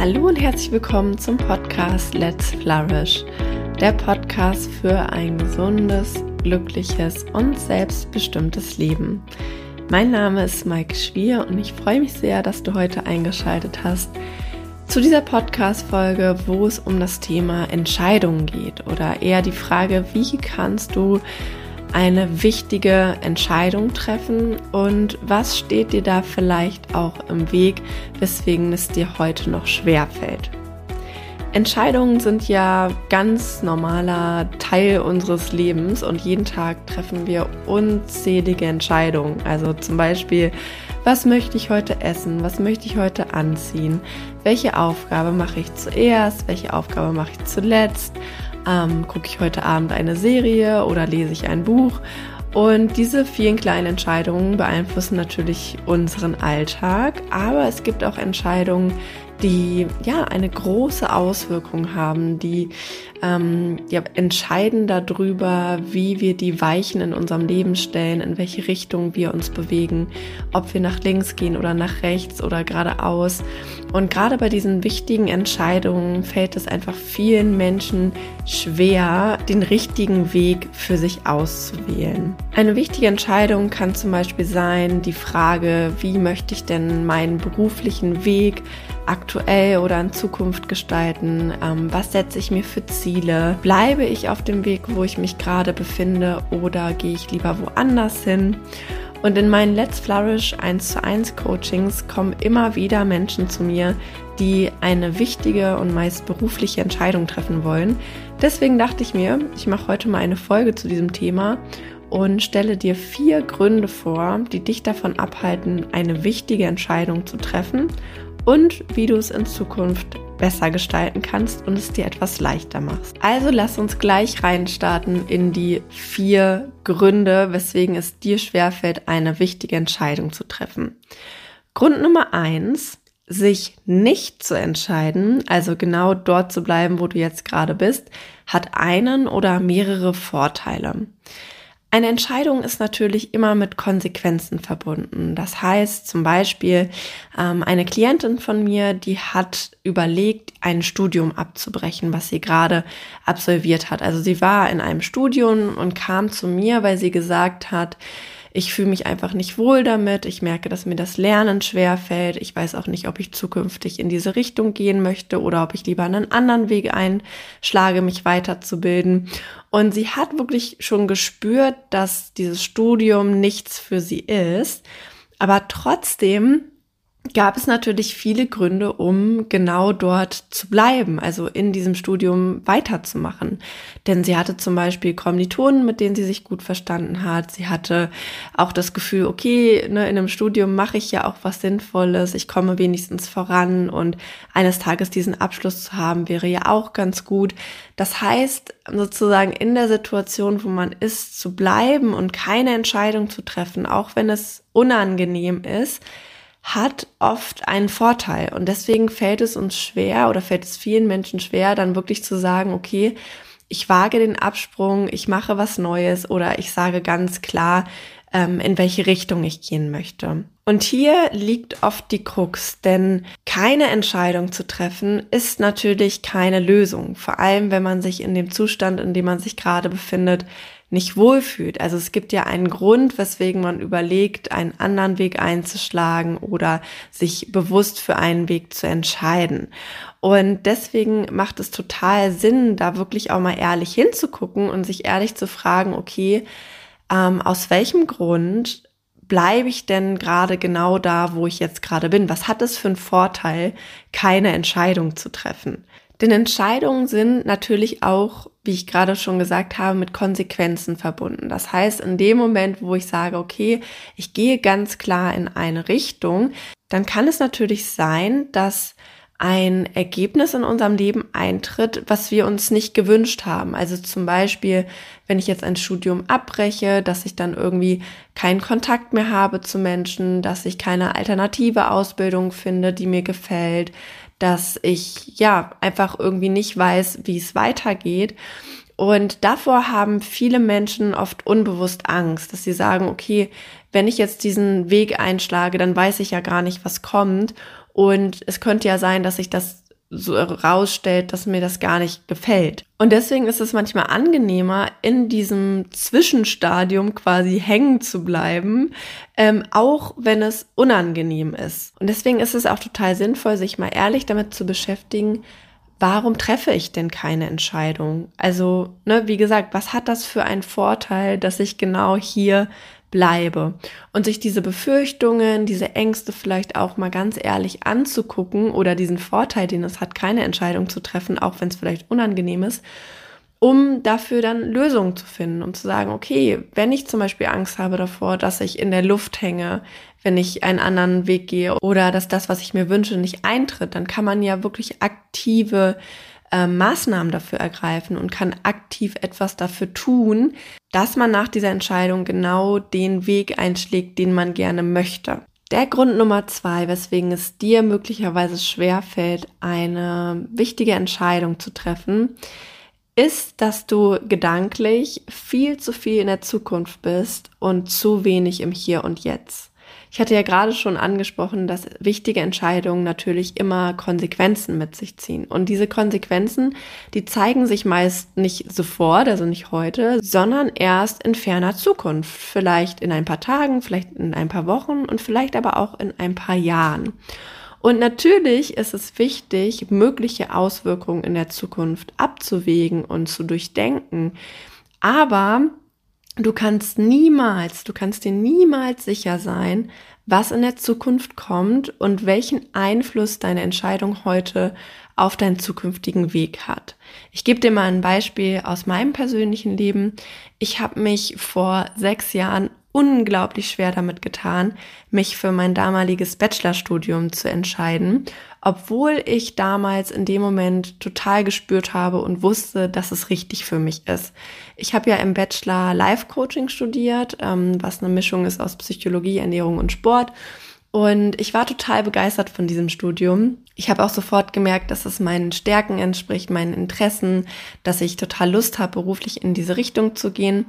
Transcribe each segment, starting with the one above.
Hallo und herzlich willkommen zum Podcast Let's Flourish, der Podcast für ein gesundes, glückliches und selbstbestimmtes Leben. Mein Name ist Mike Schwier und ich freue mich sehr, dass du heute eingeschaltet hast zu dieser Podcast-Folge, wo es um das Thema Entscheidungen geht oder eher die Frage, wie kannst du eine wichtige Entscheidung treffen und was steht dir da vielleicht auch im Weg, weswegen es dir heute noch schwer fällt. Entscheidungen sind ja ganz normaler Teil unseres Lebens und jeden Tag treffen wir unzählige Entscheidungen. Also zum Beispiel, was möchte ich heute essen? Was möchte ich heute anziehen? Welche Aufgabe mache ich zuerst? Welche Aufgabe mache ich zuletzt? Ähm, gucke ich heute Abend eine Serie oder lese ich ein Buch. Und diese vielen kleinen Entscheidungen beeinflussen natürlich unseren Alltag, aber es gibt auch Entscheidungen, die ja eine große Auswirkung haben, die ähm, ja, entscheiden darüber, wie wir die Weichen in unserem Leben stellen, in welche Richtung wir uns bewegen, ob wir nach links gehen oder nach rechts oder geradeaus. Und gerade bei diesen wichtigen Entscheidungen fällt es einfach vielen Menschen schwer, den richtigen Weg für sich auszuwählen. Eine wichtige Entscheidung kann zum Beispiel sein, die Frage, wie möchte ich denn meinen beruflichen Weg aktuell oder in Zukunft gestalten? Ähm, was setze ich mir für Ziele? Bleibe ich auf dem Weg, wo ich mich gerade befinde oder gehe ich lieber woanders hin? Und in meinen Let's Flourish 1 zu 1 Coachings kommen immer wieder Menschen zu mir, die eine wichtige und meist berufliche Entscheidung treffen wollen. Deswegen dachte ich mir, ich mache heute mal eine Folge zu diesem Thema und stelle dir vier Gründe vor, die dich davon abhalten, eine wichtige Entscheidung zu treffen und wie du es in Zukunft besser gestalten kannst und es dir etwas leichter machst. Also lass uns gleich reinstarten in die vier Gründe, weswegen es dir schwerfällt, eine wichtige Entscheidung zu treffen. Grund Nummer eins, sich nicht zu entscheiden, also genau dort zu bleiben, wo du jetzt gerade bist, hat einen oder mehrere Vorteile. Eine Entscheidung ist natürlich immer mit Konsequenzen verbunden. Das heißt zum Beispiel, ähm, eine Klientin von mir, die hat überlegt, ein Studium abzubrechen, was sie gerade absolviert hat. Also sie war in einem Studium und kam zu mir, weil sie gesagt hat, ich fühle mich einfach nicht wohl damit. Ich merke, dass mir das Lernen schwer fällt. Ich weiß auch nicht, ob ich zukünftig in diese Richtung gehen möchte oder ob ich lieber einen anderen Weg einschlage, mich weiterzubilden. Und sie hat wirklich schon gespürt, dass dieses Studium nichts für sie ist. Aber trotzdem gab es natürlich viele Gründe, um genau dort zu bleiben, also in diesem Studium weiterzumachen. Denn sie hatte zum Beispiel Kommilitonen, mit denen sie sich gut verstanden hat. Sie hatte auch das Gefühl, okay, ne, in einem Studium mache ich ja auch was Sinnvolles, ich komme wenigstens voran und eines Tages diesen Abschluss zu haben, wäre ja auch ganz gut. Das heißt, sozusagen in der Situation, wo man ist, zu bleiben und keine Entscheidung zu treffen, auch wenn es unangenehm ist, hat oft einen Vorteil. Und deswegen fällt es uns schwer oder fällt es vielen Menschen schwer, dann wirklich zu sagen, okay, ich wage den Absprung, ich mache was Neues oder ich sage ganz klar, ähm, in welche Richtung ich gehen möchte. Und hier liegt oft die Krux, denn keine Entscheidung zu treffen ist natürlich keine Lösung. Vor allem, wenn man sich in dem Zustand, in dem man sich gerade befindet, nicht wohlfühlt. Also es gibt ja einen Grund, weswegen man überlegt, einen anderen Weg einzuschlagen oder sich bewusst für einen Weg zu entscheiden. Und deswegen macht es total Sinn, da wirklich auch mal ehrlich hinzugucken und sich ehrlich zu fragen, okay, ähm, aus welchem Grund bleibe ich denn gerade genau da, wo ich jetzt gerade bin? Was hat es für einen Vorteil, keine Entscheidung zu treffen? Denn Entscheidungen sind natürlich auch, wie ich gerade schon gesagt habe, mit Konsequenzen verbunden. Das heißt, in dem Moment, wo ich sage, okay, ich gehe ganz klar in eine Richtung, dann kann es natürlich sein, dass ein Ergebnis in unserem Leben eintritt, was wir uns nicht gewünscht haben. Also zum Beispiel, wenn ich jetzt ein Studium abbreche, dass ich dann irgendwie keinen Kontakt mehr habe zu Menschen, dass ich keine alternative Ausbildung finde, die mir gefällt, dass ich ja einfach irgendwie nicht weiß, wie es weitergeht. Und davor haben viele Menschen oft unbewusst Angst, dass sie sagen, okay, wenn ich jetzt diesen Weg einschlage, dann weiß ich ja gar nicht, was kommt. Und es könnte ja sein, dass ich das so rausstellt, dass mir das gar nicht gefällt. Und deswegen ist es manchmal angenehmer, in diesem Zwischenstadium quasi hängen zu bleiben, ähm, auch wenn es unangenehm ist. Und deswegen ist es auch total sinnvoll, sich mal ehrlich damit zu beschäftigen, warum treffe ich denn keine Entscheidung? Also, ne, wie gesagt, was hat das für einen Vorteil, dass ich genau hier bleibe. Und sich diese Befürchtungen, diese Ängste vielleicht auch mal ganz ehrlich anzugucken oder diesen Vorteil, den es hat, keine Entscheidung zu treffen, auch wenn es vielleicht unangenehm ist, um dafür dann Lösungen zu finden, um zu sagen, okay, wenn ich zum Beispiel Angst habe davor, dass ich in der Luft hänge, wenn ich einen anderen Weg gehe oder dass das, was ich mir wünsche, nicht eintritt, dann kann man ja wirklich aktive äh, Maßnahmen dafür ergreifen und kann aktiv etwas dafür tun, dass man nach dieser Entscheidung genau den Weg einschlägt, den man gerne möchte. Der Grund Nummer zwei, weswegen es dir möglicherweise schwerfällt, eine wichtige Entscheidung zu treffen, ist, dass du gedanklich viel zu viel in der Zukunft bist und zu wenig im Hier und Jetzt. Ich hatte ja gerade schon angesprochen, dass wichtige Entscheidungen natürlich immer Konsequenzen mit sich ziehen. Und diese Konsequenzen, die zeigen sich meist nicht sofort, also nicht heute, sondern erst in ferner Zukunft. Vielleicht in ein paar Tagen, vielleicht in ein paar Wochen und vielleicht aber auch in ein paar Jahren. Und natürlich ist es wichtig, mögliche Auswirkungen in der Zukunft abzuwägen und zu durchdenken. Aber du kannst niemals, du kannst dir niemals sicher sein, was in der Zukunft kommt und welchen Einfluss deine Entscheidung heute auf deinen zukünftigen Weg hat. Ich gebe dir mal ein Beispiel aus meinem persönlichen Leben. Ich habe mich vor sechs Jahren unglaublich schwer damit getan, mich für mein damaliges Bachelorstudium zu entscheiden, obwohl ich damals in dem Moment total gespürt habe und wusste, dass es richtig für mich ist. Ich habe ja im Bachelor Life Coaching studiert, ähm, was eine Mischung ist aus Psychologie, Ernährung und Sport. Und ich war total begeistert von diesem Studium. Ich habe auch sofort gemerkt, dass es meinen Stärken entspricht, meinen Interessen, dass ich total Lust habe, beruflich in diese Richtung zu gehen.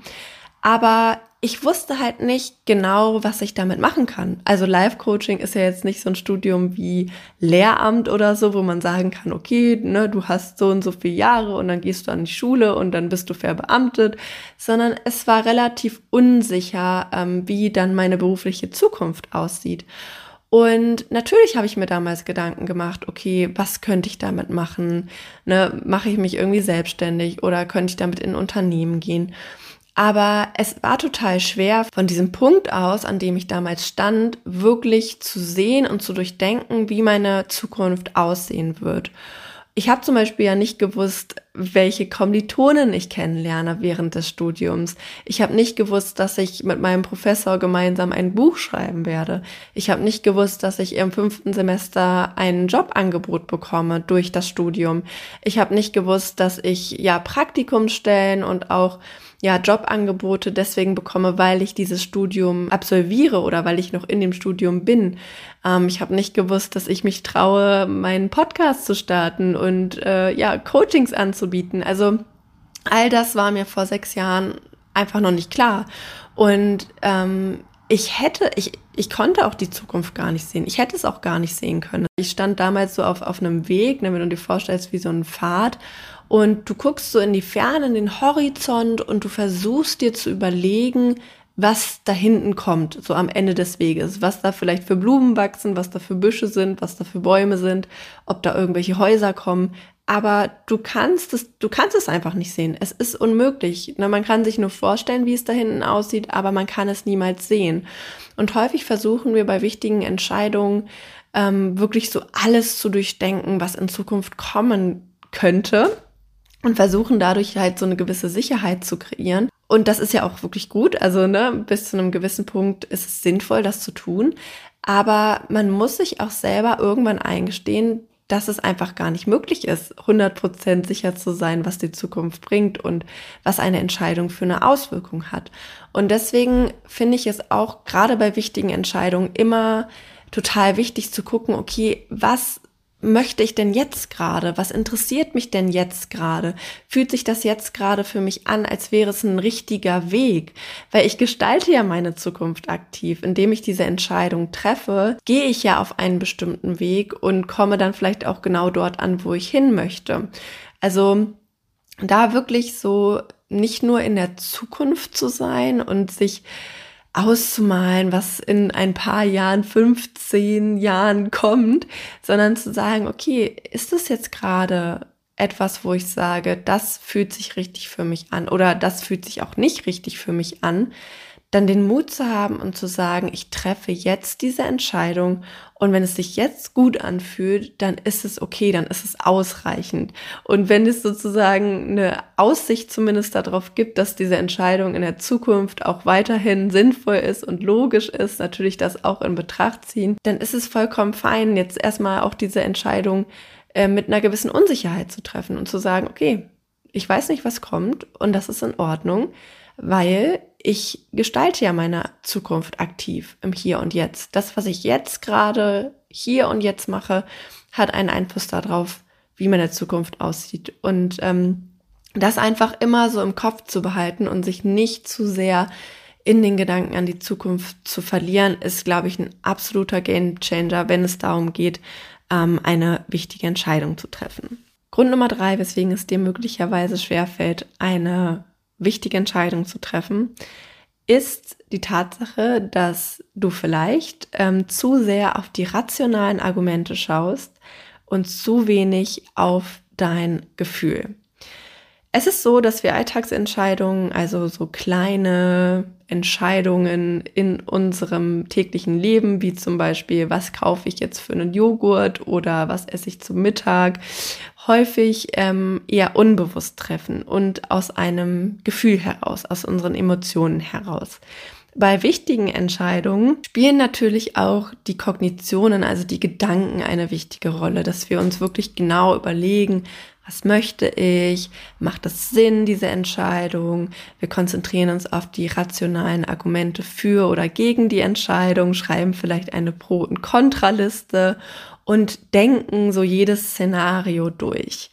Aber ich wusste halt nicht genau, was ich damit machen kann. Also Live-Coaching ist ja jetzt nicht so ein Studium wie Lehramt oder so, wo man sagen kann, okay, ne, du hast so und so viele Jahre und dann gehst du an die Schule und dann bist du verbeamtet, sondern es war relativ unsicher, ähm, wie dann meine berufliche Zukunft aussieht. Und natürlich habe ich mir damals Gedanken gemacht, okay, was könnte ich damit machen? Ne, mache ich mich irgendwie selbstständig oder könnte ich damit in Unternehmen gehen? Aber es war total schwer, von diesem Punkt aus, an dem ich damals stand, wirklich zu sehen und zu durchdenken, wie meine Zukunft aussehen wird. Ich habe zum Beispiel ja nicht gewusst, welche Kommilitonen ich kennenlerne während des Studiums. Ich habe nicht gewusst, dass ich mit meinem Professor gemeinsam ein Buch schreiben werde. Ich habe nicht gewusst, dass ich im fünften Semester ein Jobangebot bekomme durch das Studium. Ich habe nicht gewusst, dass ich ja Praktikumsstellen und auch ja, Jobangebote deswegen bekomme, weil ich dieses Studium absolviere oder weil ich noch in dem Studium bin. Ähm, ich habe nicht gewusst, dass ich mich traue, meinen Podcast zu starten und äh, ja, Coachings anzubieten. Also all das war mir vor sechs Jahren einfach noch nicht klar. Und ähm, ich hätte, ich, ich konnte auch die Zukunft gar nicht sehen. Ich hätte es auch gar nicht sehen können. Ich stand damals so auf, auf einem Weg, ne, wenn du dir vorstellst, wie so ein Pfad und du guckst so in die Ferne, in den Horizont und du versuchst dir zu überlegen, was da hinten kommt, so am Ende des Weges, was da vielleicht für Blumen wachsen, was da für Büsche sind, was da für Bäume sind, ob da irgendwelche Häuser kommen. Aber du kannst es, du kannst es einfach nicht sehen. Es ist unmöglich. Ne, man kann sich nur vorstellen, wie es da hinten aussieht, aber man kann es niemals sehen. Und häufig versuchen wir bei wichtigen Entscheidungen ähm, wirklich so alles zu durchdenken, was in Zukunft kommen könnte und versuchen dadurch halt so eine gewisse Sicherheit zu kreieren. Und das ist ja auch wirklich gut. Also, ne, bis zu einem gewissen Punkt ist es sinnvoll, das zu tun. Aber man muss sich auch selber irgendwann eingestehen, dass es einfach gar nicht möglich ist, 100% sicher zu sein, was die Zukunft bringt und was eine Entscheidung für eine Auswirkung hat. Und deswegen finde ich es auch gerade bei wichtigen Entscheidungen immer total wichtig zu gucken, okay, was möchte ich denn jetzt gerade? Was interessiert mich denn jetzt gerade? Fühlt sich das jetzt gerade für mich an, als wäre es ein richtiger Weg? Weil ich gestalte ja meine Zukunft aktiv. Indem ich diese Entscheidung treffe, gehe ich ja auf einen bestimmten Weg und komme dann vielleicht auch genau dort an, wo ich hin möchte. Also da wirklich so nicht nur in der Zukunft zu sein und sich auszumalen, was in ein paar Jahren, 15 Jahren kommt, sondern zu sagen, okay, ist das jetzt gerade etwas, wo ich sage, das fühlt sich richtig für mich an oder das fühlt sich auch nicht richtig für mich an, dann den Mut zu haben und zu sagen, ich treffe jetzt diese Entscheidung und wenn es sich jetzt gut anfühlt, dann ist es okay, dann ist es ausreichend. Und wenn es sozusagen eine Aussicht zumindest darauf gibt, dass diese Entscheidung in der Zukunft auch weiterhin sinnvoll ist und logisch ist, natürlich das auch in Betracht ziehen, dann ist es vollkommen fein, jetzt erstmal auch diese Entscheidung äh, mit einer gewissen Unsicherheit zu treffen und zu sagen, okay, ich weiß nicht, was kommt und das ist in Ordnung, weil ich gestalte ja meine Zukunft aktiv im Hier und Jetzt. Das, was ich jetzt gerade hier und jetzt mache, hat einen Einfluss darauf, wie meine Zukunft aussieht. Und ähm, das einfach immer so im Kopf zu behalten und sich nicht zu sehr in den Gedanken an die Zukunft zu verlieren, ist, glaube ich, ein absoluter Gamechanger, wenn es darum geht, ähm, eine wichtige Entscheidung zu treffen. Grund Nummer drei, weswegen es dir möglicherweise schwerfällt, eine wichtige Entscheidung zu treffen, ist die Tatsache, dass du vielleicht ähm, zu sehr auf die rationalen Argumente schaust und zu wenig auf dein Gefühl. Es ist so, dass wir Alltagsentscheidungen, also so kleine Entscheidungen in unserem täglichen Leben, wie zum Beispiel, was kaufe ich jetzt für einen Joghurt oder was esse ich zum Mittag, häufig ähm, eher unbewusst treffen und aus einem Gefühl heraus, aus unseren Emotionen heraus. Bei wichtigen Entscheidungen spielen natürlich auch die Kognitionen, also die Gedanken eine wichtige Rolle, dass wir uns wirklich genau überlegen, was möchte ich? Macht es Sinn, diese Entscheidung? Wir konzentrieren uns auf die rationalen Argumente für oder gegen die Entscheidung, schreiben vielleicht eine Pro- und Kontraliste und denken so jedes Szenario durch.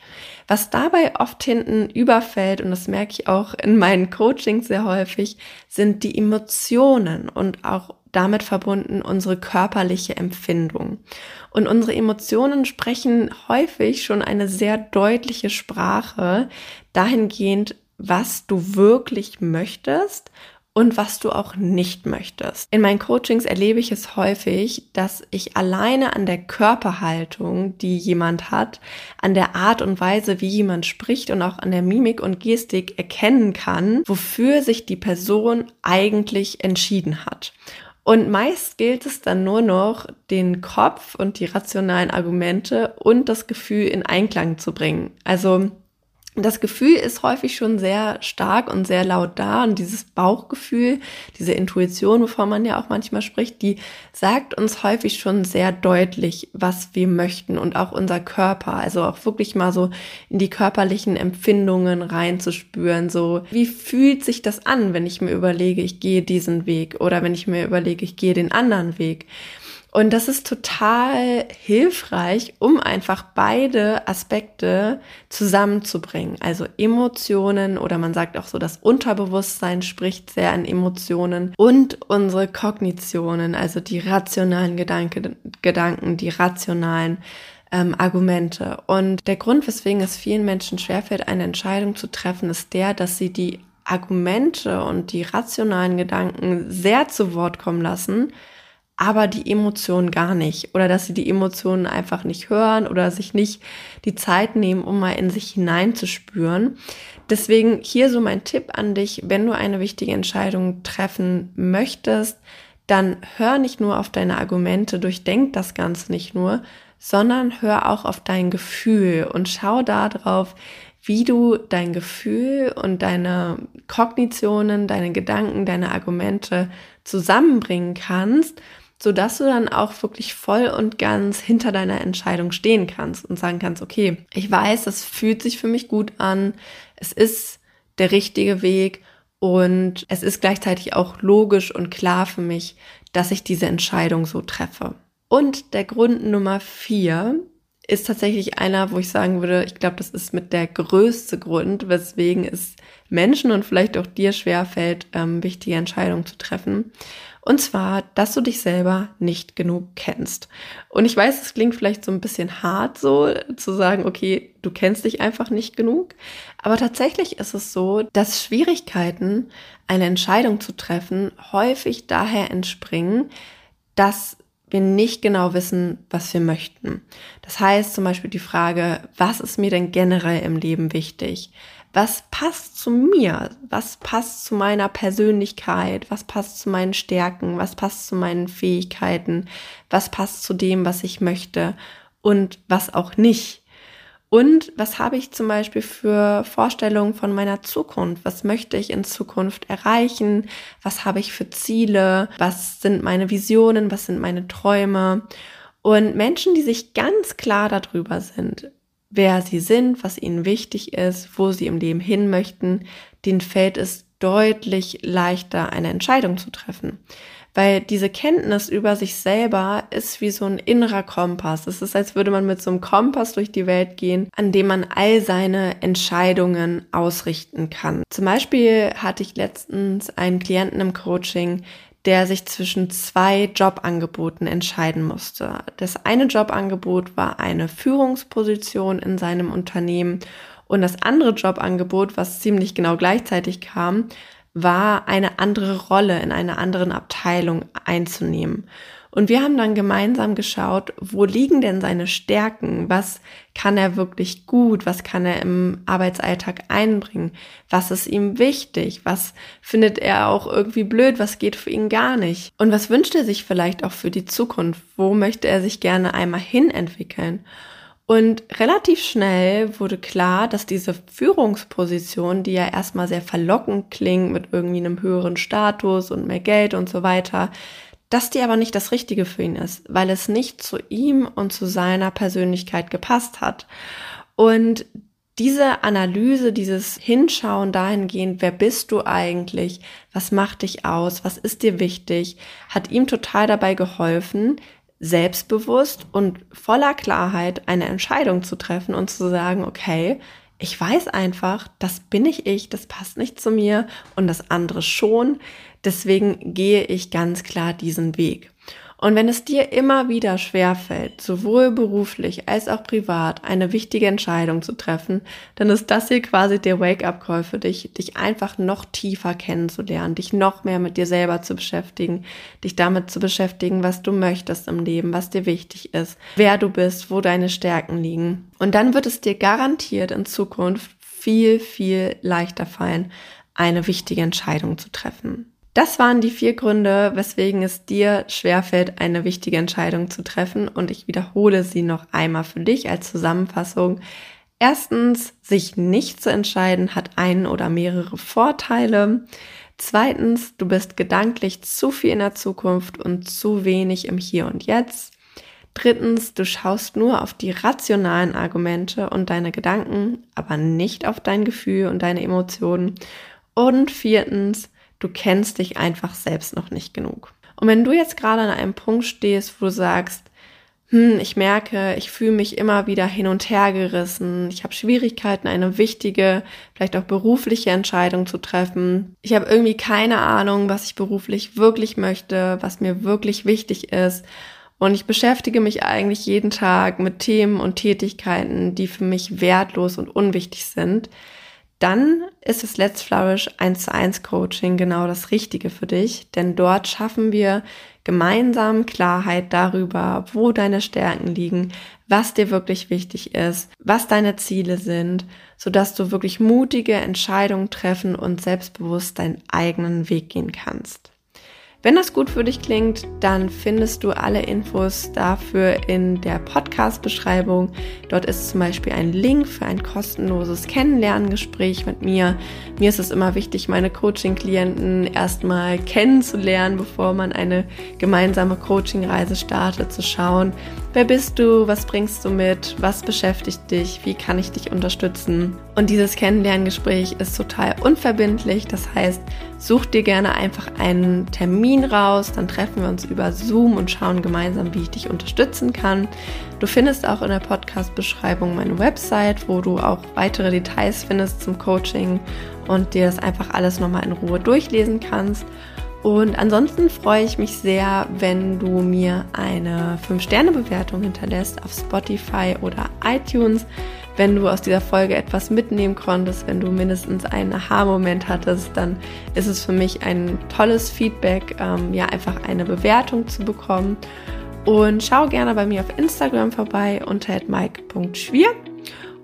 Was dabei oft hinten überfällt, und das merke ich auch in meinen Coachings sehr häufig, sind die Emotionen und auch damit verbunden unsere körperliche Empfindung. Und unsere Emotionen sprechen häufig schon eine sehr deutliche Sprache dahingehend, was du wirklich möchtest und was du auch nicht möchtest. In meinen Coachings erlebe ich es häufig, dass ich alleine an der Körperhaltung, die jemand hat, an der Art und Weise, wie jemand spricht und auch an der Mimik und Gestik erkennen kann, wofür sich die Person eigentlich entschieden hat. Und meist gilt es dann nur noch, den Kopf und die rationalen Argumente und das Gefühl in Einklang zu bringen. Also das Gefühl ist häufig schon sehr stark und sehr laut da und dieses Bauchgefühl, diese Intuition, wovon man ja auch manchmal spricht, die sagt uns häufig schon sehr deutlich, was wir möchten und auch unser Körper, also auch wirklich mal so in die körperlichen Empfindungen reinzuspüren, so wie fühlt sich das an, wenn ich mir überlege, ich gehe diesen Weg oder wenn ich mir überlege, ich gehe den anderen Weg. Und das ist total hilfreich, um einfach beide Aspekte zusammenzubringen. Also Emotionen oder man sagt auch so, das Unterbewusstsein spricht sehr an Emotionen und unsere Kognitionen, also die rationalen Gedanke, Gedanken, die rationalen ähm, Argumente. Und der Grund, weswegen es vielen Menschen schwerfällt, eine Entscheidung zu treffen, ist der, dass sie die Argumente und die rationalen Gedanken sehr zu Wort kommen lassen aber die Emotionen gar nicht oder dass sie die Emotionen einfach nicht hören oder sich nicht die Zeit nehmen, um mal in sich hineinzuspüren. Deswegen hier so mein Tipp an dich, wenn du eine wichtige Entscheidung treffen möchtest, dann hör nicht nur auf deine Argumente, durchdenk das Ganze nicht nur, sondern hör auch auf dein Gefühl und schau darauf, wie du dein Gefühl und deine Kognitionen, deine Gedanken, deine Argumente zusammenbringen kannst, so dass du dann auch wirklich voll und ganz hinter deiner Entscheidung stehen kannst und sagen kannst, okay, ich weiß, das fühlt sich für mich gut an, es ist der richtige Weg und es ist gleichzeitig auch logisch und klar für mich, dass ich diese Entscheidung so treffe. Und der Grund Nummer vier ist tatsächlich einer, wo ich sagen würde, ich glaube, das ist mit der größte Grund, weswegen es Menschen und vielleicht auch dir schwerfällt, ähm, wichtige Entscheidungen zu treffen. Und zwar, dass du dich selber nicht genug kennst. Und ich weiß, es klingt vielleicht so ein bisschen hart so zu sagen, okay, du kennst dich einfach nicht genug. Aber tatsächlich ist es so, dass Schwierigkeiten, eine Entscheidung zu treffen, häufig daher entspringen, dass wir nicht genau wissen, was wir möchten. Das heißt zum Beispiel die Frage, was ist mir denn generell im Leben wichtig? Was passt zu mir? Was passt zu meiner Persönlichkeit? Was passt zu meinen Stärken? Was passt zu meinen Fähigkeiten? Was passt zu dem, was ich möchte? Und was auch nicht? Und was habe ich zum Beispiel für Vorstellungen von meiner Zukunft? Was möchte ich in Zukunft erreichen? Was habe ich für Ziele? Was sind meine Visionen? Was sind meine Träume? Und Menschen, die sich ganz klar darüber sind, wer sie sind, was ihnen wichtig ist, wo sie im Leben hin möchten, denen fällt es deutlich leichter, eine Entscheidung zu treffen. Weil diese Kenntnis über sich selber ist wie so ein innerer Kompass. Es ist, als würde man mit so einem Kompass durch die Welt gehen, an dem man all seine Entscheidungen ausrichten kann. Zum Beispiel hatte ich letztens einen Klienten im Coaching, der sich zwischen zwei Jobangeboten entscheiden musste. Das eine Jobangebot war eine Führungsposition in seinem Unternehmen und das andere Jobangebot, was ziemlich genau gleichzeitig kam, war eine andere Rolle in einer anderen Abteilung einzunehmen. Und wir haben dann gemeinsam geschaut, wo liegen denn seine Stärken? Was kann er wirklich gut? Was kann er im Arbeitsalltag einbringen? Was ist ihm wichtig? Was findet er auch irgendwie blöd? Was geht für ihn gar nicht? Und was wünscht er sich vielleicht auch für die Zukunft? Wo möchte er sich gerne einmal hin entwickeln? Und relativ schnell wurde klar, dass diese Führungsposition, die ja erstmal sehr verlockend klingt mit irgendwie einem höheren Status und mehr Geld und so weiter, dass die aber nicht das Richtige für ihn ist, weil es nicht zu ihm und zu seiner Persönlichkeit gepasst hat. Und diese Analyse, dieses Hinschauen dahingehend, wer bist du eigentlich, was macht dich aus, was ist dir wichtig, hat ihm total dabei geholfen, selbstbewusst und voller Klarheit eine Entscheidung zu treffen und zu sagen, okay, ich weiß einfach, das bin ich ich, das passt nicht zu mir und das andere schon. Deswegen gehe ich ganz klar diesen Weg. Und wenn es dir immer wieder schwerfällt, sowohl beruflich als auch privat eine wichtige Entscheidung zu treffen, dann ist das hier quasi der Wake-up-Call für dich, dich einfach noch tiefer kennenzulernen, dich noch mehr mit dir selber zu beschäftigen, dich damit zu beschäftigen, was du möchtest im Leben, was dir wichtig ist, wer du bist, wo deine Stärken liegen. Und dann wird es dir garantiert in Zukunft viel, viel leichter fallen, eine wichtige Entscheidung zu treffen. Das waren die vier Gründe, weswegen es dir schwerfällt, eine wichtige Entscheidung zu treffen. Und ich wiederhole sie noch einmal für dich als Zusammenfassung. Erstens, sich nicht zu entscheiden hat einen oder mehrere Vorteile. Zweitens, du bist gedanklich zu viel in der Zukunft und zu wenig im Hier und Jetzt. Drittens, du schaust nur auf die rationalen Argumente und deine Gedanken, aber nicht auf dein Gefühl und deine Emotionen. Und viertens, du kennst dich einfach selbst noch nicht genug. Und wenn du jetzt gerade an einem Punkt stehst, wo du sagst, hm, ich merke, ich fühle mich immer wieder hin und her gerissen, ich habe Schwierigkeiten, eine wichtige, vielleicht auch berufliche Entscheidung zu treffen. Ich habe irgendwie keine Ahnung, was ich beruflich wirklich möchte, was mir wirklich wichtig ist. Und ich beschäftige mich eigentlich jeden Tag mit Themen und Tätigkeiten, die für mich wertlos und unwichtig sind dann ist das Let's Flourish 1 zu 1 Coaching genau das Richtige für dich, denn dort schaffen wir gemeinsam Klarheit darüber, wo deine Stärken liegen, was dir wirklich wichtig ist, was deine Ziele sind, sodass du wirklich mutige Entscheidungen treffen und selbstbewusst deinen eigenen Weg gehen kannst. Wenn das gut für dich klingt, dann findest du alle Infos dafür in der Podcast-Beschreibung. Dort ist zum Beispiel ein Link für ein kostenloses Kennenlerngespräch mit mir. Mir ist es immer wichtig, meine Coaching-Klienten erstmal kennenzulernen, bevor man eine gemeinsame Coaching-Reise startet, zu schauen, wer bist du, was bringst du mit, was beschäftigt dich, wie kann ich dich unterstützen. Und dieses Kennenlerngespräch ist total unverbindlich. Das heißt, such dir gerne einfach einen Termin Termin raus, dann treffen wir uns über Zoom und schauen gemeinsam, wie ich dich unterstützen kann. Du findest auch in der Podcast-Beschreibung meine Website, wo du auch weitere Details findest zum Coaching und dir das einfach alles nochmal in Ruhe durchlesen kannst. Und ansonsten freue ich mich sehr, wenn du mir eine 5-Sterne-Bewertung hinterlässt auf Spotify oder iTunes. Wenn du aus dieser Folge etwas mitnehmen konntest, wenn du mindestens einen Aha-Moment hattest, dann ist es für mich ein tolles Feedback, ähm, ja, einfach eine Bewertung zu bekommen. Und schau gerne bei mir auf Instagram vorbei unter mike.schwier.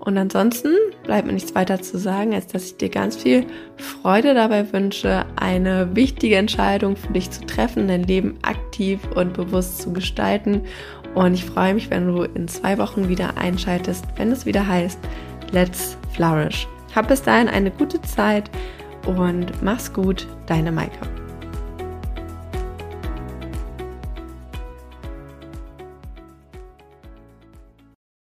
Und ansonsten bleibt mir nichts weiter zu sagen, als dass ich dir ganz viel Freude dabei wünsche, eine wichtige Entscheidung für dich zu treffen, dein Leben aktiv und bewusst zu gestalten. Und ich freue mich, wenn du in zwei Wochen wieder einschaltest, wenn es wieder heißt, Let's Flourish. Hab bis dahin eine gute Zeit und mach's gut, deine Maike.